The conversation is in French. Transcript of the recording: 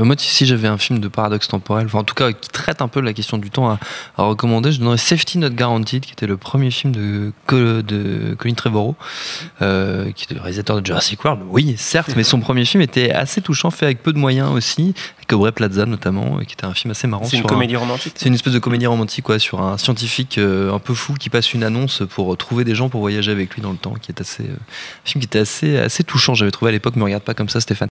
Euh, moi, si j'avais un film de paradoxe temporel, enfin, en tout cas qui traite un peu la question du temps à, recommander, je donnerais Safety Not Guaranteed, qui était le premier film de, de Colin Trevorrow, euh, qui est le réalisateur de Jurassic World. Oui, certes, mais son premier film était assez touchant, fait avec peu de moyens aussi, avec Aubrey Plaza notamment, euh, qui était un film assez marrant. C'est une comédie romantique. C'est une espèce de comédie romantique, quoi, sur un scientifique euh, un peu fou qui passe une annonce pour euh, trouver des gens pour voyager avec lui dans le temps, qui est assez, euh, un film qui était assez, assez touchant. J'avais trouvé à l'époque. Me regarde pas comme ça, Stéphane.